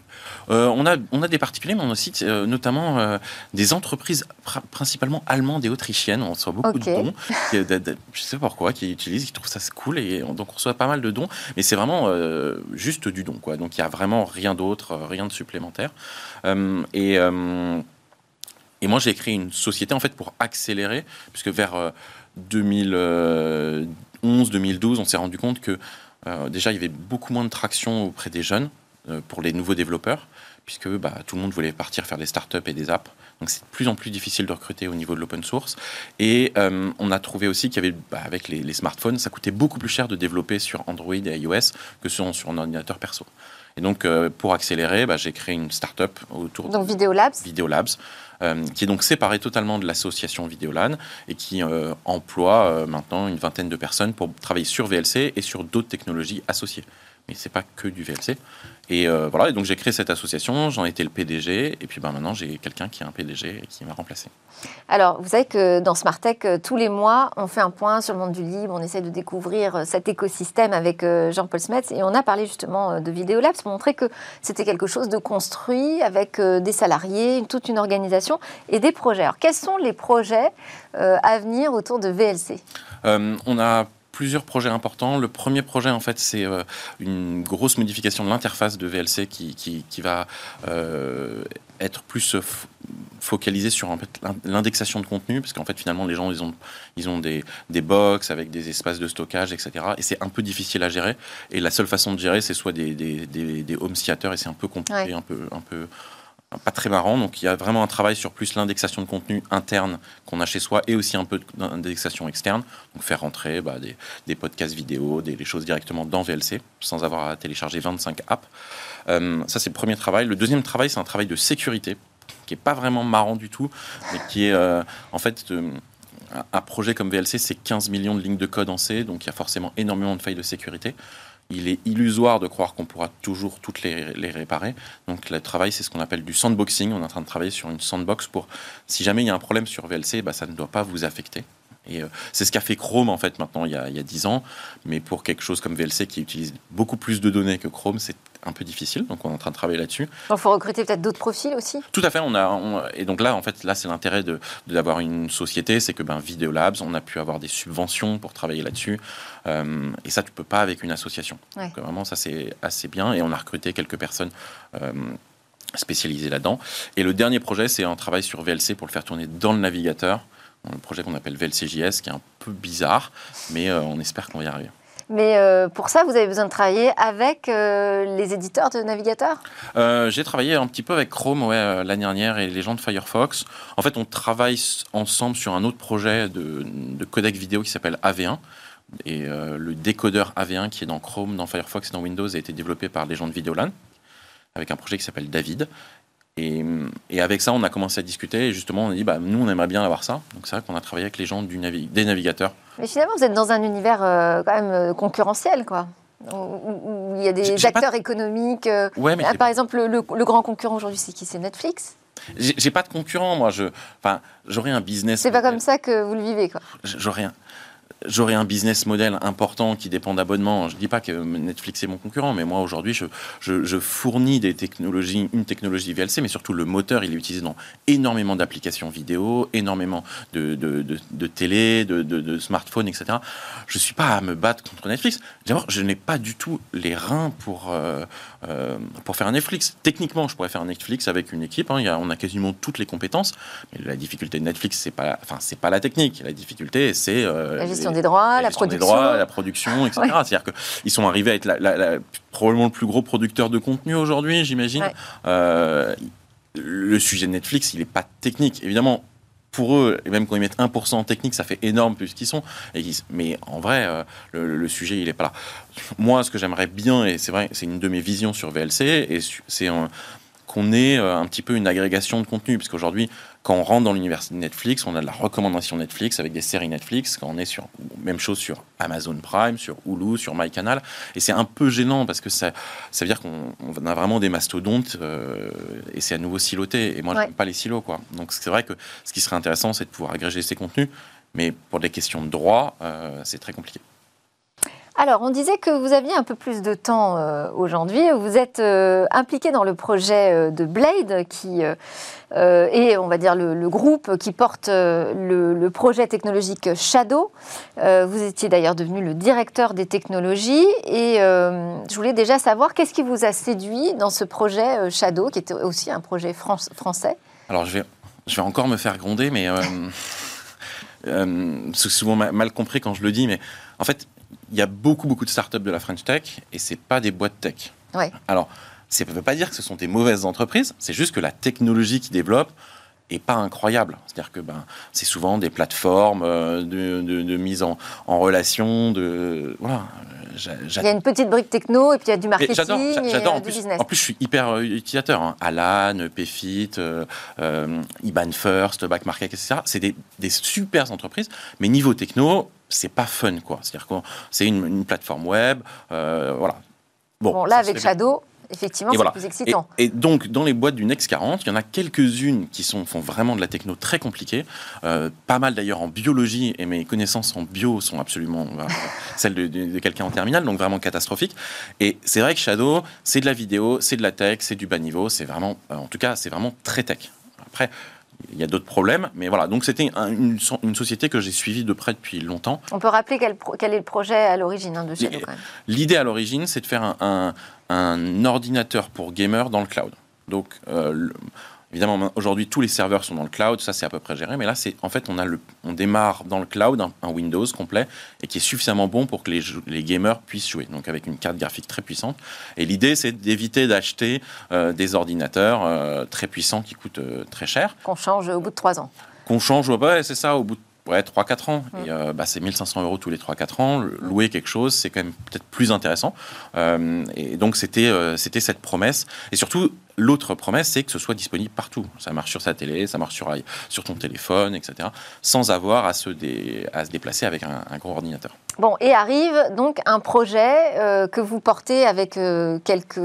euh, on, a, on a des particuliers, mais on a aussi notamment des entreprises principalement allemandes et autrichiennes. On reçoit beaucoup de dons. je ne sais pas pourquoi, qui utilisent, qui trouvent ça cool. Et donc on reçoit pas mal de dons. Mais c'est vraiment juste du don. Quoi. Donc il n'y a vraiment rien d'autre, rien de supplémentaire. et. Et moi, j'ai créé une société en fait pour accélérer, puisque vers 2011-2012, on s'est rendu compte que euh, déjà, il y avait beaucoup moins de traction auprès des jeunes euh, pour les nouveaux développeurs, puisque bah, tout le monde voulait partir faire des startups et des apps. Donc c'est de plus en plus difficile de recruter au niveau de l'open source. Et euh, on a trouvé aussi qu'il y avait, bah, avec les, smartphones, ça coûtait beaucoup plus cher de développer sur Android et iOS que sur, sur un ordinateur perso. Et donc, pour accélérer, bah, j'ai créé une startup autour donc, de Videolabs. Videolabs, euh, qui est donc séparé totalement de l'association Vidéolan et qui euh, emploie euh, maintenant une vingtaine de personnes pour travailler sur VLC et sur d'autres technologies associées. Mais c'est pas que du VLC. Et voilà, et donc j'ai créé cette association, j'en étais le PDG, et puis ben, maintenant j'ai quelqu'un qui est un PDG et qui m'a remplacé. Alors, vous savez que dans Smartech, euh, tous les mois, on fait un point sur le monde du libre, on essaie de découvrir euh, cet écosystème avec euh, Jean-Paul Smets, et on a parlé justement de Videolabs pour montrer que c'était quelque chose de construit avec des salariés, toute une organisation et des projets. Alors, quels sont les projets à venir autour de VLC On a plusieurs projets importants. Le premier projet, en fait, c'est une grosse modification de l'interface de VLC qui, qui, va être plus focalisé sur en fait, l'indexation de contenu, parce qu'en fait, finalement, les gens, ils ont, ils ont des, des box avec des espaces de stockage, etc. Et c'est un peu difficile à gérer. Et la seule façon de gérer, c'est soit des, des, des, home theaters, et c'est un peu compliqué, un peu... Un peu pas très marrant. Donc il y a vraiment un travail sur plus l'indexation de contenu interne qu'on a chez soi et aussi un peu d'indexation externe. Donc faire rentrer bah, des, des, podcasts vidéo, des, choses directement dans VLC sans avoir à télécharger 25 apps. Euh, ça c'est le premier travail. Le deuxième travail c'est un travail de sécurité qui est pas vraiment marrant du tout, mais qui est euh, en fait euh, un projet comme VLC, c'est 15 millions de lignes de code en C, donc il y a forcément énormément de failles de sécurité. Il est illusoire de croire qu'on pourra toujours toutes les, réparer. Donc le travail, c'est ce qu'on appelle du sandboxing. On est en train de travailler sur une sandbox pour, si jamais il y a un problème sur VLC, bah, ça ne doit pas vous affecter. Et euh, c'est ce qu'a fait Chrome en fait maintenant il y, a, il y a 10 ans. Mais pour quelque chose comme VLC qui utilise beaucoup plus de données que Chrome, c'est un peu difficile. Donc on est en train de travailler là-dessus. Il faut recruter peut-être d'autres profils aussi Tout à fait. On a, on- et donc là, en fait, là, c'est l'intérêt de d'avoir une société, c'est que ben, Video Labs, on a pu avoir des subventions pour travailler là-dessus. Euh, et ça, tu peux pas avec une association. Ouais. Donc vraiment, ça c'est assez bien. Et on a recruté quelques personnes. euh, spécialisées là-dedans. Et le dernier projet, c'est un travail sur VLC pour le faire tourner dans le navigateur. Un projet qu'on appelle VLCJS, qui est un peu bizarre, mais euh, on espère qu'on va y arriver. Mais euh, pour ça, vous avez besoin de travailler avec euh, les éditeurs de navigateurs? Euh, j'ai travaillé un petit peu avec Chrome l'année dernière et les gens de Firefox. En fait, on travaille ensemble sur un autre projet de, de codec vidéo qui s'appelle AV1. Et le décodeur AV1 qui est dans Chrome, dans Firefox et dans Windows a été développé par les gens de Videolan avec un projet qui s'appelle David. Et, et avec ça, on a commencé à discuter et justement, on a dit, bah, nous, on aimerait bien avoir ça. Donc c'est vrai qu'on a travaillé avec les gens du navi- des navigateurs. Mais finalement, vous êtes dans un univers euh, quand même euh, concurrentiel, quoi. Où, il y a des pas- acteurs économiques. euh, Ouais, mais par exemple, le, le- le grand concurrent aujourd'hui, c'est qui? C'est Netflix? J'ai pas de concurrent, moi. Je, enfin, j'aurais un business. C'est pas comme ça que vous le vivez, quoi. j'aurais un, j'aurais un business model important qui dépend d'abonnements. Je dis pas que Netflix est mon concurrent, mais moi aujourd'hui, je, fournis des technologies, une technologie VLC, mais surtout le moteur, il est utilisé dans énormément d'applications vidéo, énormément de, télé, de, smartphones, etc. Je suis pas à me battre contre Netflix. D'abord, je n'ai pas du tout les reins pour, euh, euh, pour faire un Netflix. Techniquement, je pourrais faire un Netflix avec une équipe. hein. Y a, on a quasiment toutes les compétences. La difficulté de Netflix, c'est pas, enfin, c'est pas la technique. La difficulté, c'est euh, gestion des droits, la, des production. droits, la production, etc. C'est-à-dire qu'ils sont arrivés à être la- la- la- probablement le plus gros producteur de contenu aujourd'hui, j'imagine. Ouais. Euh, le sujet de Netflix, il n'est pas technique. Évidemment, pour eux, et même quand ils mettent 1% en technique, ça fait énorme plus qu'ils sont. Et mais en vrai, euh, le, le sujet, il n'est pas là. Moi, ce que j'aimerais bien, et c'est vrai, c'est une de mes visions sur VLC, et c'est un- qu'on ait euh, un petit peu une agrégation de contenu. Parce qu'aujourd'hui, quand on rentre dans l'univers Netflix, on a de la recommandation Netflix avec des séries Netflix. Quand on est sur, même chose sur Amazon Prime, sur Hulu, sur MyCanal. Et c'est un peu gênant parce que ça, ça veut dire qu'on on a vraiment des mastodontes euh, et c'est à nouveau siloté. Et moi, Ouais. j'aime pas les silos, quoi. Donc c'est vrai que ce qui serait intéressant, c'est de pouvoir agréger ces contenus. Mais pour des questions de droit, euh, c'est très compliqué. Alors, on disait que vous aviez un peu plus de temps euh, aujourd'hui. Vous êtes euh, impliqué dans le projet euh, de Blade, qui est, on va dire, le, groupe qui porte le, projet technologique Shadow. Vous étiez d'ailleurs devenu le directeur des technologies. Et je voulais déjà savoir qu'est-ce qui vous a séduit dans ce projet Shadow, qui était aussi un projet fran- français. Alors, je vais, je vais encore me faire gronder, mais c'est souvent ma- mal compris quand je le dis, mais en fait, il y a beaucoup, beaucoup de startups de la French Tech et c'est pas des boîtes tech. Ouais. Alors, ça ne veut pas dire que ce sont des mauvaises entreprises, c'est juste que la technologie qu'ils développent est pas incroyable. C'est-à-dire que ben, c'est souvent des plateformes euh, de, de- de mise en, en relation, de voilà. Il y a une petite brique techno et puis il y a du marketing J'adore, j'adore. euh, En plus, business. en plus, je suis hyper euh, utilisateur. hein. Alan, Payfit, euh, euh, IBAN First, Back Market, etc. C'est des, des super entreprises, mais niveau techno, c'est pas fun, quoi. C'est-à-dire que c'est une, une plateforme web, euh, voilà. Bon, là, avec bien. Effectivement, c'est voilà. plus excitant. Et, et donc, dans les boîtes du Next 40, il y en a quelques-unes qui sont, font vraiment de la techno très compliquée. Euh, pas mal d'ailleurs en biologie, et mes connaissances en bio sont absolument euh, celles de, de- de quelqu'un en terminale, donc vraiment catastrophiques. Et c'est vrai que Shadow, c'est de la vidéo, c'est de la tech, c'est du bas niveau, c'est vraiment, euh, en tout cas, c'est vraiment très tech. Après, il y a d'autres problèmes, mais voilà. Donc, c'était un- une, so- une société que j'ai suivie de près depuis longtemps. On peut rappeler quel, est le projet à l'origine hein, de Shadow. L'idée à l'origine, c'est de faire un, un- un ordinateur pour gamers dans le cloud. Donc, euh, le- évidemment, aujourd'hui, tous les serveurs sont dans le cloud, ça c'est à peu près géré, mais là, c'est en fait, on, a le, on démarre dans le cloud un, un Windows complet et qui est suffisamment bon pour que les gamers puissent jouer, donc avec une carte graphique très puissante. Et l'idée, c'est d'éviter d'acheter euh, des ordinateurs euh, très puissants qui coûtent euh, très cher Qu'on change au bout de trois ans. qu'on change, ouais, c'est ça, au bout de ouais, 3-4 ans. Mm. Et euh, bah, c'est 1500 euros tous les 3-4 ans. Louer quelque chose, c'est quand même peut-être plus intéressant. Euh, et donc, c'était euh, c'était cette promesse. Et surtout, l'autre promesse, c'est que ce soit disponible partout. Ça marche sur sa télé, ça marche sur, sur ton téléphone, etc. Sans avoir à se, dé- à se déplacer avec un, un gros ordinateur. Bon, et arrive donc un projet que vous portez avec quelques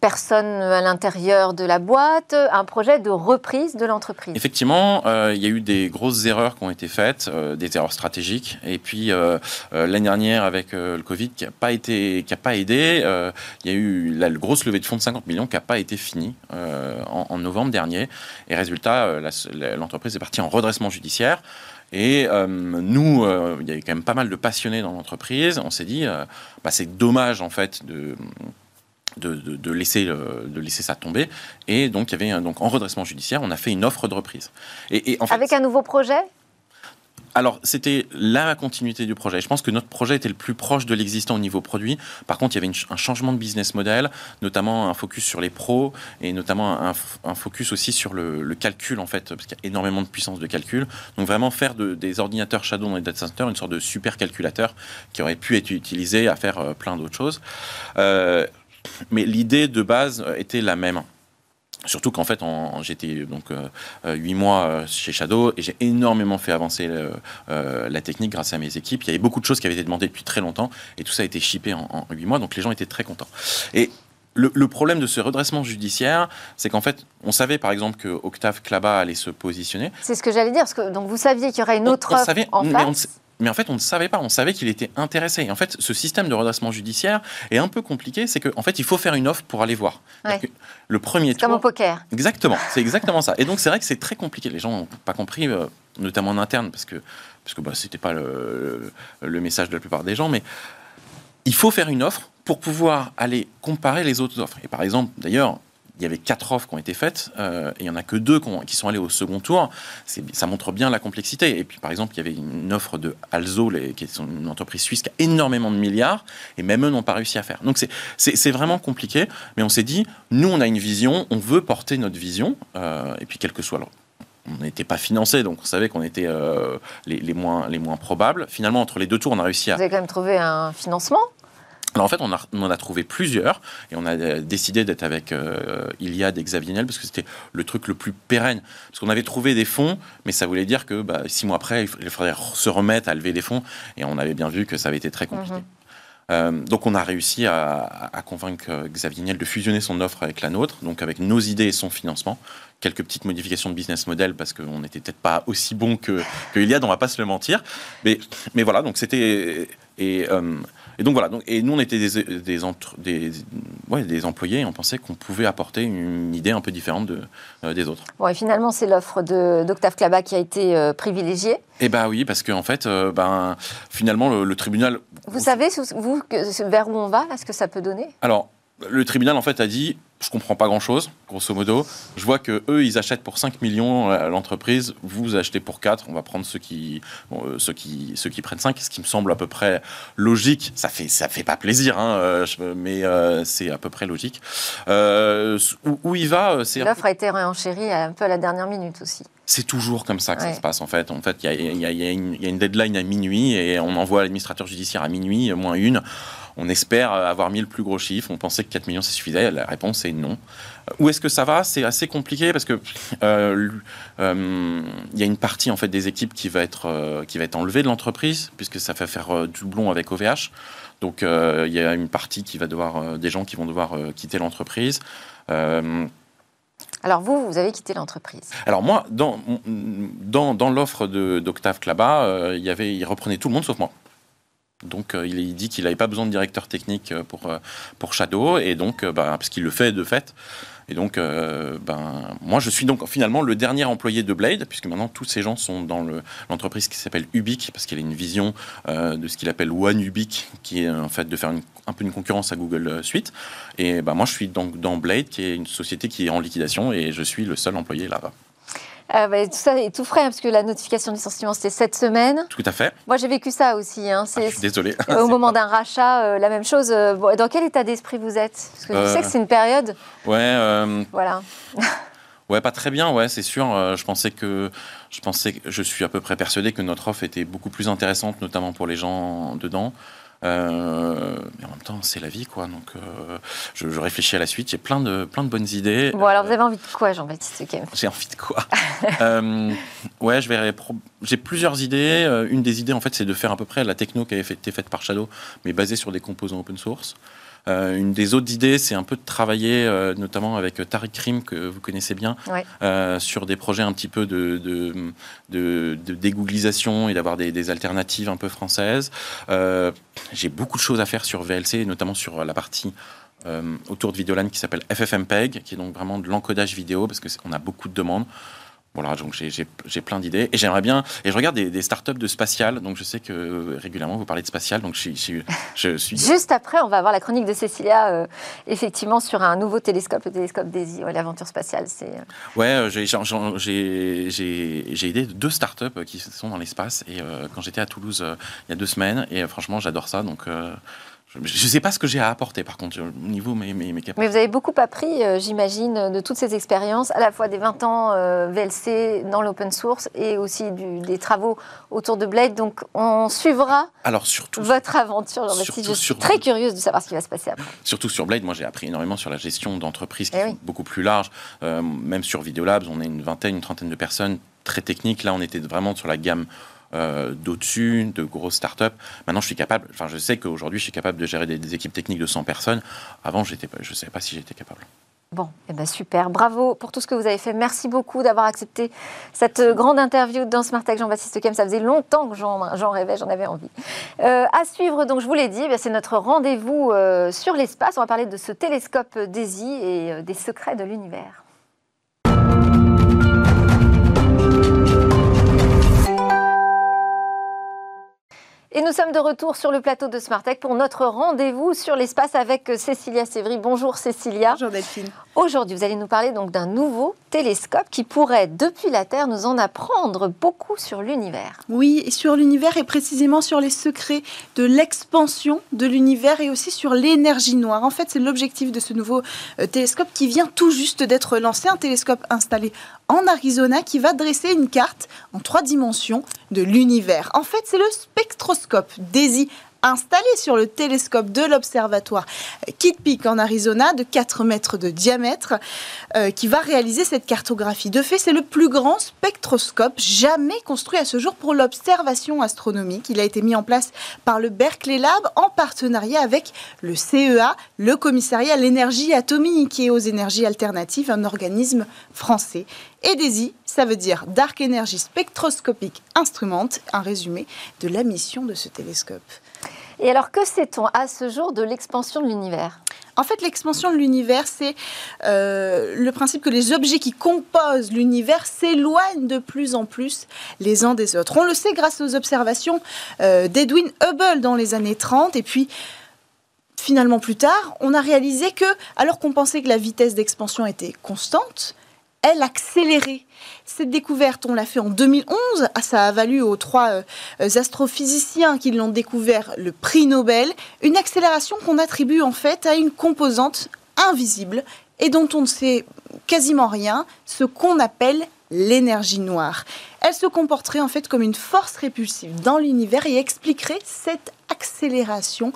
personnes à l'intérieur de la boîte, un projet de reprise de l'entreprise. Effectivement, euh, il y a eu des grosses erreurs qui ont été faites, euh, des erreurs stratégiques. Et puis euh, l'année dernière, avec le Covid, qui n'a pas pas aidé, il y a eu la grosse levée de fonds de 50 millions qui n'a pas été finie en, en, novembre dernier. Et résultat, l'entreprise est partie en redressement judiciaire. Et nous, il y avait quand même pas mal de passionnés dans l'entreprise. On s'est dit, bah, c'est dommage en fait de de, laisser, euh, de laisser ça tomber. Et donc, il y avait donc, en redressement judiciaire, on a fait une offre de reprise. Et, en fait, Avec un nouveau projet? Alors, c'était la continuité du projet. Je pense que notre projet était le plus proche de l'existant au niveau produit. Par contre, il y avait un changement de business model, notamment un focus sur les pros et notamment un, focus aussi sur le, calcul, en fait, parce qu'il y a énormément de puissance de calcul. Donc, vraiment faire des ordinateurs Shadow dans les data centers une sorte de super calculateur qui aurait pu être utilisé à faire euh, plein d'autres choses. Euh, mais l'idée de base euh, était la même. Surtout qu'en fait, j'étais donc euh, euh, huit mois chez Shadow et j'ai énormément fait avancer la technique grâce à mes équipes. Il y avait beaucoup de choses qui avaient été demandées depuis très longtemps et tout ça a été shippé en huit mois, donc les gens étaient très contents. Et le, problème de ce redressement judiciaire, c'est qu'en fait, on savait par exemple que Octave Klaba allait se positionner. C'est ce que j'allais dire, parce que donc vous saviez qu'il y aurait une autre offre en face mais en fait, on ne savait pas. On savait qu'il était intéressé. Et en fait, ce système de redressement judiciaire est un peu compliqué. C'est qu'en en fait, il faut faire une offre pour aller voir. Le premier tour. Comme au poker. Exactement. C'est exactement ça. Et donc, c'est vrai que c'est très compliqué. Les gens n'ont pas compris, euh, notamment en interne, parce que parce que bah, c'était pas le, le message de la plupart des gens, mais il faut faire une offre pour pouvoir aller comparer les autres offres. Et par exemple, d'ailleurs, il y avait quatre offres qui ont été faites euh, et il n'y en a que deux qui, sont allées au second tour. Ça montre bien la complexité. Et puis, par exemple, il y avait une offre de Alzo, qui est une entreprise suisse qui a énormément de milliards, et même eux n'ont pas réussi à faire. Donc, c'est vraiment compliqué. Mais on s'est dit, nous, on a une vision, on veut porter notre vision, euh, et puis quel que soit on n'était pas financé, donc on savait qu'on était euh, les, moins, les moins probables. Finalement, entre les deux tours, on a réussi à... Vous avez quand même trouvé un financement alors en fait, on, a, on en a trouvé plusieurs et on a euh, décidé d'être avec euh, Iliad et Xavier Niel parce que c'était le truc le plus pérenne. Parce qu'on avait trouvé des fonds, mais ça voulait dire que bah, six mois après, il faudrait se remettre à lever des fonds et on avait bien vu que ça avait été très compliqué. Mhm. Euh, donc on a réussi à, convaincre Xavier Niel de fusionner son offre avec la nôtre, donc avec nos idées et son financement. Quelques petites modifications de business model parce qu'on n'était peut-être pas aussi bon que, que Iliad, on va pas se le mentir. Mais, mais voilà, donc c'était... Et, et donc voilà, donc, et nous on était des, des, entre, des, ouais, des employés et on pensait qu'on pouvait apporter une idée un peu différente de, euh, des autres. Bon, et finalement c'est l'offre d'Octave Klaba qui a été euh, privilégiée. Eh bien oui, parce qu'en fait, euh, ben, finalement le, tribunal... Vous savez, vous, vers où on va, là, ce que ça peut donner? Alors, le tribunal en fait a dit je comprends pas grand chose, grosso modo. Je vois que eux, ils achètent pour 5 millions à l'entreprise. Vous achetez pour 4. On va prendre ceux qui, euh, ceux qui, ceux qui prennent 5, ce qui me semble à peu près logique. Ça fait, ça fait pas plaisir, hein, euh, mais euh, c'est à peu près logique. où, il va, c'est. L'offre a été réenchérie un peu à la dernière minute aussi. C'est toujours comme ça que ça se passe en fait. En fait, il y, y, y a, une deadline à minuit et on envoie l'administrateur judiciaire à minuit, moins une on espère avoir mis le plus gros chiffre. On pensait que 4 millions, ça suffisait. La réponse est non. Où est-ce que ça va? C'est assez compliqué parce que euh, euh, il y a une partie en fait des équipes qui va être euh, qui va être enlevée de l'entreprise puisque ça fait faire doublon avec OVH. Donc il y a une partie qui va devoir des gens qui vont devoir quitter l'entreprise. alors vous, vous avez quitté l'entreprise. Alors moi, dans, dans, dans l'offre d'Octave Klaba, il, y avait, il reprenait tout le monde sauf moi. Donc euh, il, dit qu'il n'avait pas besoin de directeur technique euh, pour, euh, pour Shadow, et donc, bah, parce qu'il le fait de fait. Et donc, ben, moi, je suis donc finalement le dernier employé de Blade, puisque maintenant tous ces gens sont dans l'entreprise qui s'appelle Ubic, parce qu'il a une vision de ce qu'il appelle One Ubic, qui est en fait de faire un peu une concurrence à Google Suite. Et ben, moi, je suis donc dans Blade, qui est une société qui est en liquidation, et je suis le seul employé là-bas. Ah bah, tout ça est tout frais, hein, parce que la notification de licenciement, c'était cette semaine. Tout à fait. Moi, j'ai vécu ça aussi. Hein. Ah, je suis désolé. Au moment d'un rachat, euh, la même chose. Euh, dans quel état d'esprit vous êtes? Parce que je sais que euh, c'est une période. Ouais. Voilà. Ouais, pas très bien, ouais, c'est sûr. je pensais que je pensais que je suis à peu près persuadé que notre offre était beaucoup plus intéressante, notamment pour les gens dedans. Euh, mais en même temps, c'est la vie, quoi. Donc, euh, je, réfléchis à la suite. J'ai plein de, plein de bonnes idées. Bon, alors vous avez envie de quoi, Jean-Baptiste J'ai envie de quoi? Euh, Ouais, je vais. J'ai plusieurs idées. Une des idées, en fait, c'est de faire à peu près la techno qui a été faite par Shadow, mais basée sur des composants open source. Euh, une des autres idées, c'est un peu de travailler, euh, notamment avec Tariq Krim, que vous connaissez bien, Ouais. euh, sur des projets un petit peu de, de, de- de dégooglisation et d'avoir des, des alternatives un peu françaises. Euh, J'ai beaucoup de choses à faire sur VLC, notamment sur la partie euh, autour de Videolan qui s'appelle FFmpeg, qui est donc vraiment de l'encodage vidéo, parce qu'on a beaucoup de demandes. Voilà, donc j'ai- plein d'idées et j'aimerais bien. Et je regarde des, des startups de spatial, donc je sais que euh, régulièrement vous parlez de spatial, donc je, suis- je, suis- je suis. Juste après, on va avoir la chronique de Cécilia, euh, effectivement, sur un nouveau télescope, le télescope DAISY, ouais, l'aventure spatiale. C'est euh, Ouais, j'ai- aidé deux startups qui sont dans l'espace et euh, quand j'étais à Toulouse euh, il y a deux semaines et franchement j'adore ça donc je ne sais pas ce que j'ai à apporter par contre au niveau mes, mes, mes Mais capacités. vous avez beaucoup appris, euh, j'imagine, de toutes ces expériences, à la fois des 20 ans euh, VLC dans l'open source et aussi du- des travaux autour de Blade. Donc, on suivra Alors surtout, votre aventure, Jean-Baptiste. Surtout Je suis sur- très curieuse de savoir ce qui va se passer après. surtout sur Blade, moi j'ai appris énormément sur la gestion d'entreprises qui Eh sont oui. beaucoup plus larges. Euh, même sur Videolabs, on est une vingtaine, une trentaine de personnes très techniques. Là, on était vraiment sur la gamme euh, d'au-dessus, de grosses startups. Maintenant, je suis capable, enfin, je sais qu'aujourd'hui, je suis capable de gérer des, équipes techniques de 100 personnes. Avant, je ne savais pas si j'étais capable. Bon, eh ben super. Bravo pour tout ce que vous avez fait. Merci beaucoup d'avoir accepté cette grande interview dans Smart Tech Jean-Baptiste Kem. Ça faisait longtemps que j'en rêvais, j'en avais envie. Euh, à suivre, donc je vous l'ai dit, eh c'est notre rendez-vous euh, sur l'espace. On va parler de ce télescope DAISY et euh, des secrets de l'univers. Et nous sommes de retour sur le plateau de Smart Tech pour notre rendez-vous sur l'espace avec euh, Cécilia Sévry. Bonjour Cécilia. Bonjour Delphine. Aujourd'hui, vous allez nous parler donc d'un nouveau télescope qui pourrait, depuis la Terre, nous en apprendre beaucoup sur l'univers. Oui, et sur l'univers et précisément sur les secrets de l'expansion de l'univers et aussi sur l'énergie noire. En fait, c'est l'objectif de ce nouveau euh, télescope qui vient tout juste d'être lancé, un télescope installé en Arizona qui va dresser une carte en trois dimensions de l'univers. En fait, c'est le spectroscope DAISY installé sur le télescope de l'observatoire Kitt Peak en Arizona de 4 mètres de diamètre euh, qui va réaliser cette cartographie. De fait, c'est le plus grand spectroscope jamais construit à ce jour pour l'observation astronomique. Il a été mis en place par le Berkeley Lab en partenariat avec le CEA, le Commissariat à l'énergie atomique et aux énergies alternatives, un organisme français. Et DESI, ça veut dire Dark Energy Spectroscopic Instrument, un résumé de la mission de ce télescope. Et alors, que sait-on à ce jour de l'expansion de l'univers? En fait, l'expansion de l'univers, c'est euh, le principe que les objets qui composent l'univers s'éloignent de plus en plus les uns des autres. On le sait grâce aux observations euh, d'Edwin Hubble dans les années 30 et puis finalement plus tard, on a réalisé que alors qu'on pensait que la vitesse d'expansion était constante, elle accélérait. Cette découverte, on l'a fait en 2011. Ah, ça a valu aux trois euh, astrophysiciens qui l'ont découvert le prix Nobel. Une accélération qu'on attribue en fait à une composante invisible et dont on ne sait quasiment rien, ce qu'on appelle l'énergie noire. Elle se comporterait en fait comme une force répulsive dans l'univers et expliquerait cette accélération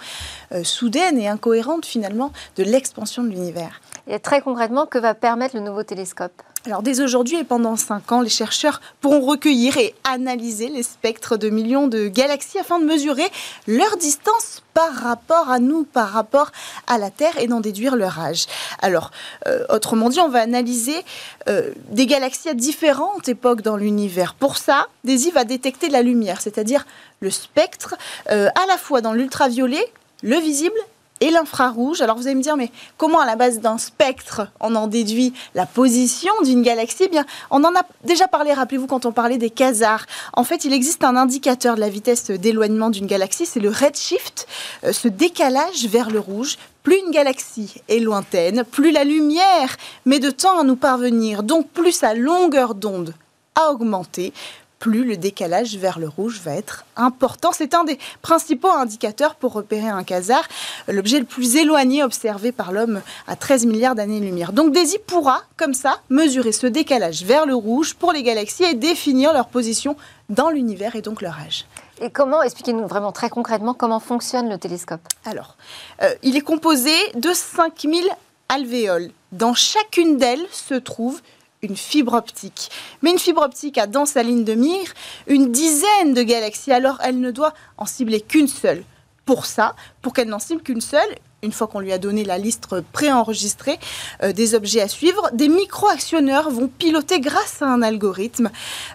euh, soudaine et incohérente finalement de l'expansion de l'univers. Et très concrètement, que va permettre le nouveau télescope alors dès aujourd'hui et pendant 5 ans, les chercheurs pourront recueillir et analyser les spectres de millions de galaxies afin de mesurer leur distance par rapport à nous, par rapport à la Terre et d'en déduire leur âge. Alors, euh, autrement dit, on va analyser euh, des galaxies à différentes époques dans l'univers. Pour ça, DAISY va détecter la lumière, c'est-à-dire le spectre, euh, à la fois dans l'ultraviolet, le visible et l'infrarouge. Alors vous allez me dire, mais comment à la base d'un spectre on en déduit la position d'une galaxie? Eh Bien, on en a déjà parlé, rappelez-vous, quand on parlait des quasars. En fait, il existe un indicateur de la vitesse d'éloignement d'une galaxie, c'est le redshift, euh, ce décalage vers le rouge. Plus une galaxie est lointaine, plus la lumière met de temps à nous parvenir, donc plus sa longueur d'onde a augmenté, plus le décalage vers le rouge va être important. C'est un des principaux indicateurs pour repérer un quasar, l'objet le plus éloigné observé par l'homme à 13 milliards d'années-lumière. Donc DAISY pourra, comme ça, mesurer ce décalage vers le rouge pour les galaxies et définir leur position dans l'univers et donc leur âge. Et comment, expliquez-nous vraiment très concrètement comment fonctionne le télescope? Alors, euh, il est composé de 5000 alvéoles. Dans chacune d'elles se trouve une fibre optique. Mais une fibre optique a dans sa ligne de mire une dizaine de galaxies, alors elle ne doit en cibler qu'une seule. Pour ça, pour qu'elle n'en cible qu'une seule, une fois qu'on lui a donné la liste préenregistrée euh, des objets à suivre, des micro-actionneurs vont piloter grâce à un algorithme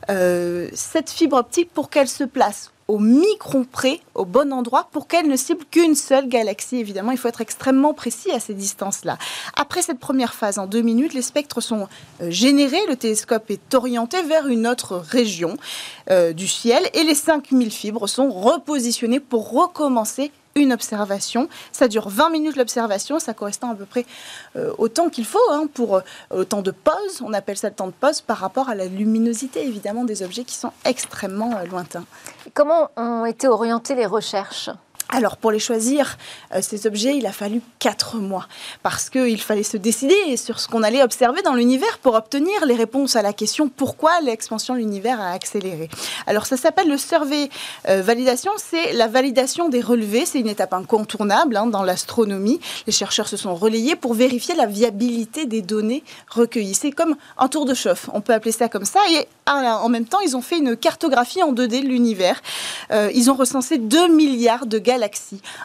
euh, cette fibre optique pour qu'elle se place au micron près, au bon endroit, pour qu'elle ne cible qu'une seule galaxie. Évidemment, il faut être extrêmement précis à ces distances-là. Après cette première phase, en deux minutes, les spectres sont euh, générés, le télescope est orienté vers une autre région euh, du ciel, et les 5000 fibres sont repositionnées pour recommencer une observation. Ça dure 20 minutes l'observation, ça correspond à peu près euh, au temps qu'il faut hein, pour euh, le temps de pause. On appelle ça le temps de pause par rapport à la luminosité évidemment des objets qui sont extrêmement euh, lointains. Comment ont été orientées les recherches? Alors pour les choisir, euh, ces objets, il a fallu quatre mois parce qu'il fallait se décider sur ce qu'on allait observer dans l'univers pour obtenir les réponses à la question pourquoi l'expansion de l'univers a accéléré. Alors ça s'appelle le survey euh, validation, c'est la validation des relevés, c'est une étape incontournable hein, dans l'astronomie. Les chercheurs se sont relayés pour vérifier la viabilité des données recueillies. C'est comme un tour de chauffe, on peut appeler ça comme ça. Et ah, en même temps, ils ont fait une cartographie en 2D de l'univers. Euh, ils ont recensé 2 milliards de galaxies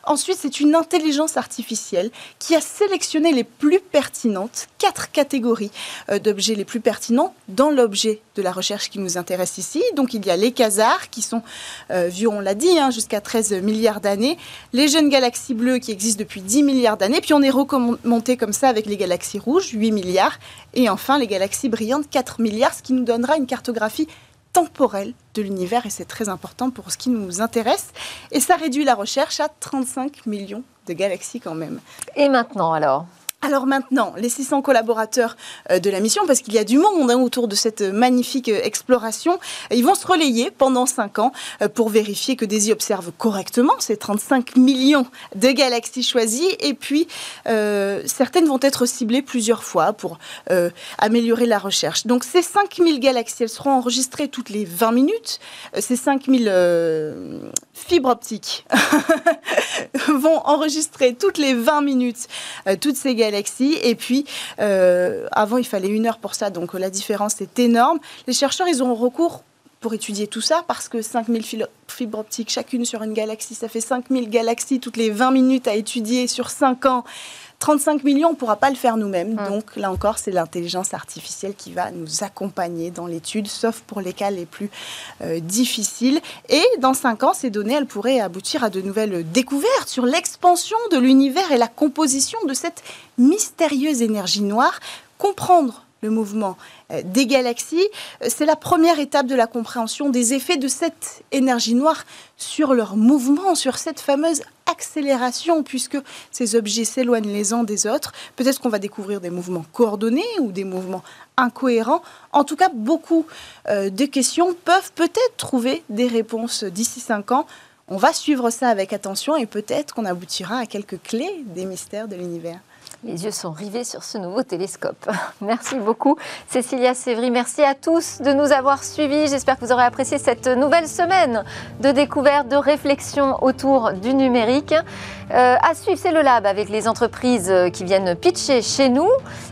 Ensuite, c'est une intelligence artificielle qui a sélectionné les plus pertinentes, quatre catégories euh, d'objets les plus pertinents dans l'objet de la recherche qui nous intéresse ici. Donc il y a les quasars qui sont vus, on l'a dit, hein, jusqu'à 13 milliards d'années, les jeunes galaxies bleues qui existent depuis 10 milliards d'années, puis on est remonté comme ça avec les galaxies rouges, 8 milliards, et enfin les galaxies brillantes, 4 milliards, ce qui nous donnera une cartographie temporelle de l'univers et c'est très important pour ce qui nous intéresse. Et ça réduit la recherche à 35 millions de galaxies quand même. Et maintenant alors? Alors maintenant, les 600 collaborateurs euh, de la mission, parce qu'il y a du monde hein, autour de cette magnifique euh, exploration, ils vont se relayer pendant 5 ans euh, pour vérifier que Daisy observe correctement ces 35 millions de galaxies choisies. Et puis, certaines vont être ciblées plusieurs fois pour améliorer la recherche. Donc ces 5000 galaxies, elles seront enregistrées toutes les 20 minutes. Ces 5000 fibres optiques vont enregistrer toutes les 20 minutes toutes ces galaxies et puis, euh, avant, il fallait une heure pour ça, donc la différence est énorme. Les chercheurs, ils ont recours pour étudier tout ça, parce que 5000 fibres optiques chacune sur une galaxie, ça fait 5000 galaxies toutes les 20 minutes à étudier sur 5 ans. 35 millions, on ne pourra pas le faire nous-mêmes. Donc là encore, c'est l'intelligence artificielle qui va nous accompagner dans l'étude, sauf pour les cas les plus euh, difficiles. Et dans 5 ans, ces données, elles pourraient aboutir à de nouvelles découvertes sur l'expansion de l'univers et la composition de cette mystérieuse énergie noire. Comprendre le mouvement euh, des galaxies, euh, c'est la première étape de la compréhension des effets de cette énergie noire sur leur mouvement, sur cette fameuse accélération, puisque ces objets s'éloignent les uns des autres. Peut-être qu'on va découvrir des mouvements coordonnés ou des mouvements incohérents. En tout cas, beaucoup euh, de questions peuvent peut-être trouver des réponses d'ici cinq ans. On va suivre ça avec attention et peut-être qu'on aboutira à quelques clés des mystères de l'univers. Les yeux sont rivés sur ce nouveau télescope. Merci beaucoup, Cécilia Sévry. Merci à tous de nous avoir suivis. J'espère que vous aurez apprécié cette nouvelle semaine de découverte, de réflexion autour du numérique. Euh, à suivre, c'est le lab avec les entreprises qui viennent pitcher chez nous.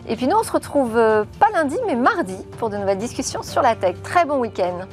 Et puis nous, on se retrouve euh, pas lundi, mais mardi pour de nouvelles discussions sur la tech. Très bon week-end.